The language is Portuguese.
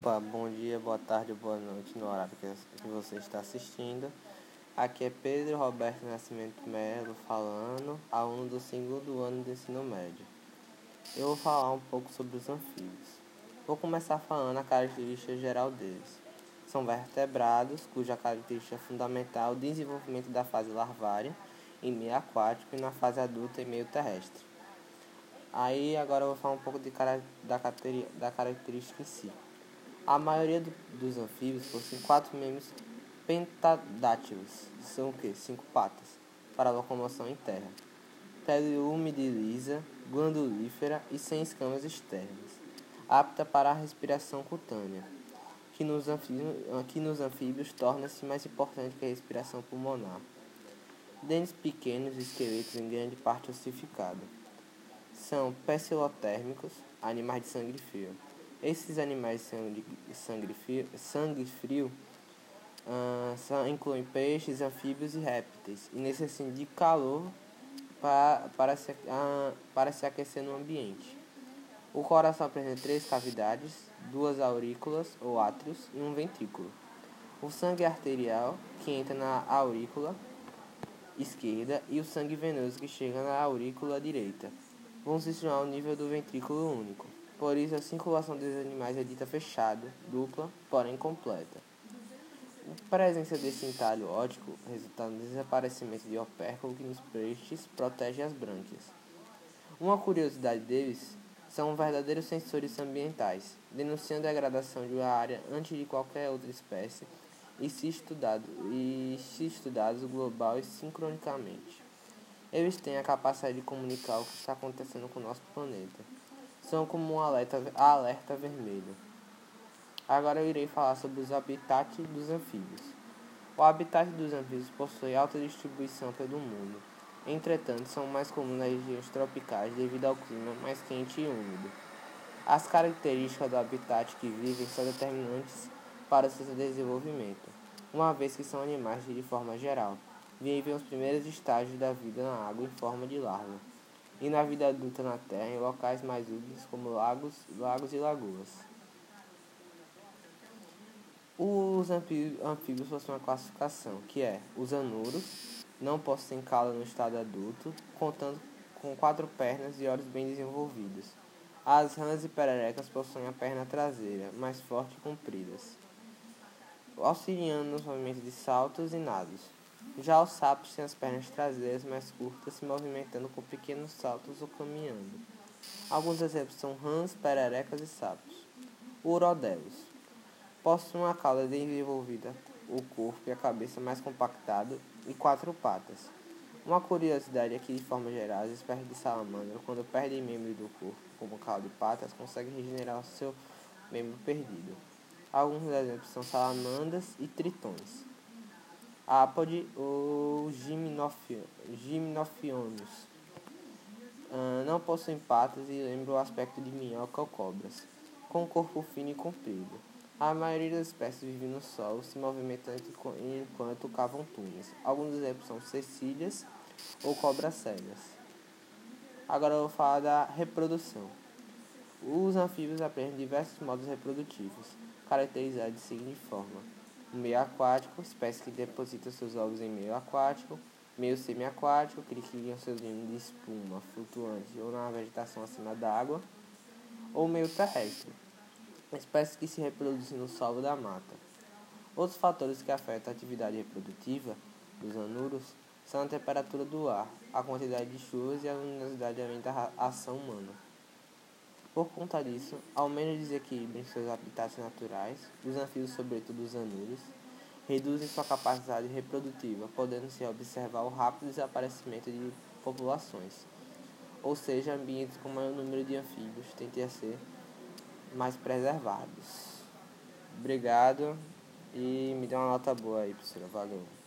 Opa, bom dia, boa tarde, boa noite no horário que você está assistindo. Aqui é Pedro Roberto Nascimento Melo falando, aluno do segundo ano do ensino médio. Eu vou falar um pouco sobre os anfíbios. Vou começar falando a característica geral deles. São vertebrados, cuja característica fundamental é o desenvolvimento da fase larvária em meio aquático e na fase adulta em meio terrestre. Aí agora eu vou falar um pouco de, da, da característica em si. A maioria do, dos anfíbios possui quatro membros pentadátilos, são o que? Cinco patas, para locomoção em terra. Pele úmida e lisa, glandulífera e sem escamas externas, apta para a respiração cutânea, que nos anfíbios, que nos anfíbios torna-se mais importante que a respiração pulmonar. Dentes pequenos e esqueletos em grande parte ossificado. São pecilotérmicos, animais de sangue frio esses animais de sangue, frio, sangue frio uh, incluem peixes, anfíbios e répteis e necessitam de calor para, para, se, uh, para se aquecer no ambiente. O coração apresenta três cavidades, duas aurículas ou átrios e um ventrículo. O sangue arterial, que entra na aurícula esquerda, e o sangue venoso, que chega na aurícula direita, vão se situar ao nível do ventrículo único. Por isso, a circulação dos animais é dita fechada, dupla, porém completa. A presença desse entalho óptico resulta no desaparecimento de opérculo que nos peixes protege as brânquias. Uma curiosidade deles são verdadeiros sensores ambientais, denunciando a degradação de uma área antes de qualquer outra espécie e se, estudado, e se estudados global e sincronicamente. Eles têm a capacidade de comunicar o que está acontecendo com o nosso planeta são como um alerta, alerta vermelho. Agora eu irei falar sobre os habitats dos anfíbios. O habitat dos anfíbios possui alta distribuição pelo mundo. Entretanto, são mais comuns nas regiões tropicais devido ao clima mais quente e úmido. As características do habitat que vivem são determinantes para o seu desenvolvimento, uma vez que são animais de forma geral, vivem os primeiros estágios da vida na água em forma de larva e na vida adulta na Terra em locais mais úmidos como lagos, lagos e lagoas. Os anfíbios possuem uma classificação, que é os anuros, não possuem cauda no estado adulto, contando com quatro pernas e olhos bem desenvolvidos. As rãs e pererecas possuem a perna traseira, mais forte e compridas, auxiliando nos movimentos de saltos e nados. Já os sapos têm as pernas traseiras mais curtas, se movimentando com pequenos saltos ou caminhando. Alguns exemplos são rãs, pererecas e sapos. Urodelos possuem uma cauda desenvolvida, o corpo e a cabeça mais compactado e quatro patas. Uma curiosidade é que, de forma geral, as espécies de salamandra, quando perdem membros do corpo, como cauda e patas, conseguem regenerar o seu membro perdido. Alguns exemplos são salamandras e tritões apode ou gimnofionos. Uh, não possuem patas e lembram o aspecto de minhoca ou cobras, com corpo fino e comprido. A maioria das espécies vive no solo, se movimentando enquanto cavam túneis. Alguns exemplos são cecílias ou cobras cegas. Agora eu vou falar da reprodução. Os anfíbios aprendem diversos modos reprodutivos, caracterizados de seguinte forma meio aquático, espécie que deposita seus ovos em meio aquático, meio semiaquático, que criam seus ninhos de espuma flutuante ou na vegetação acima d'água, ou meio terrestre, espécies que se reproduzem no solo da mata. Outros fatores que afetam a atividade reprodutiva dos anuros são a temperatura do ar, a quantidade de chuvas e a luminosidade da ação humana. Por conta disso, ao menos desequilíbrio em seus habitats naturais, os anfíbios, sobretudo os anuros, reduzem sua capacidade reprodutiva, podendo-se observar o rápido desaparecimento de populações. Ou seja, ambientes com maior número de anfíbios tendem a ser mais preservados. Obrigado e me dê uma nota boa aí, professora. Valeu.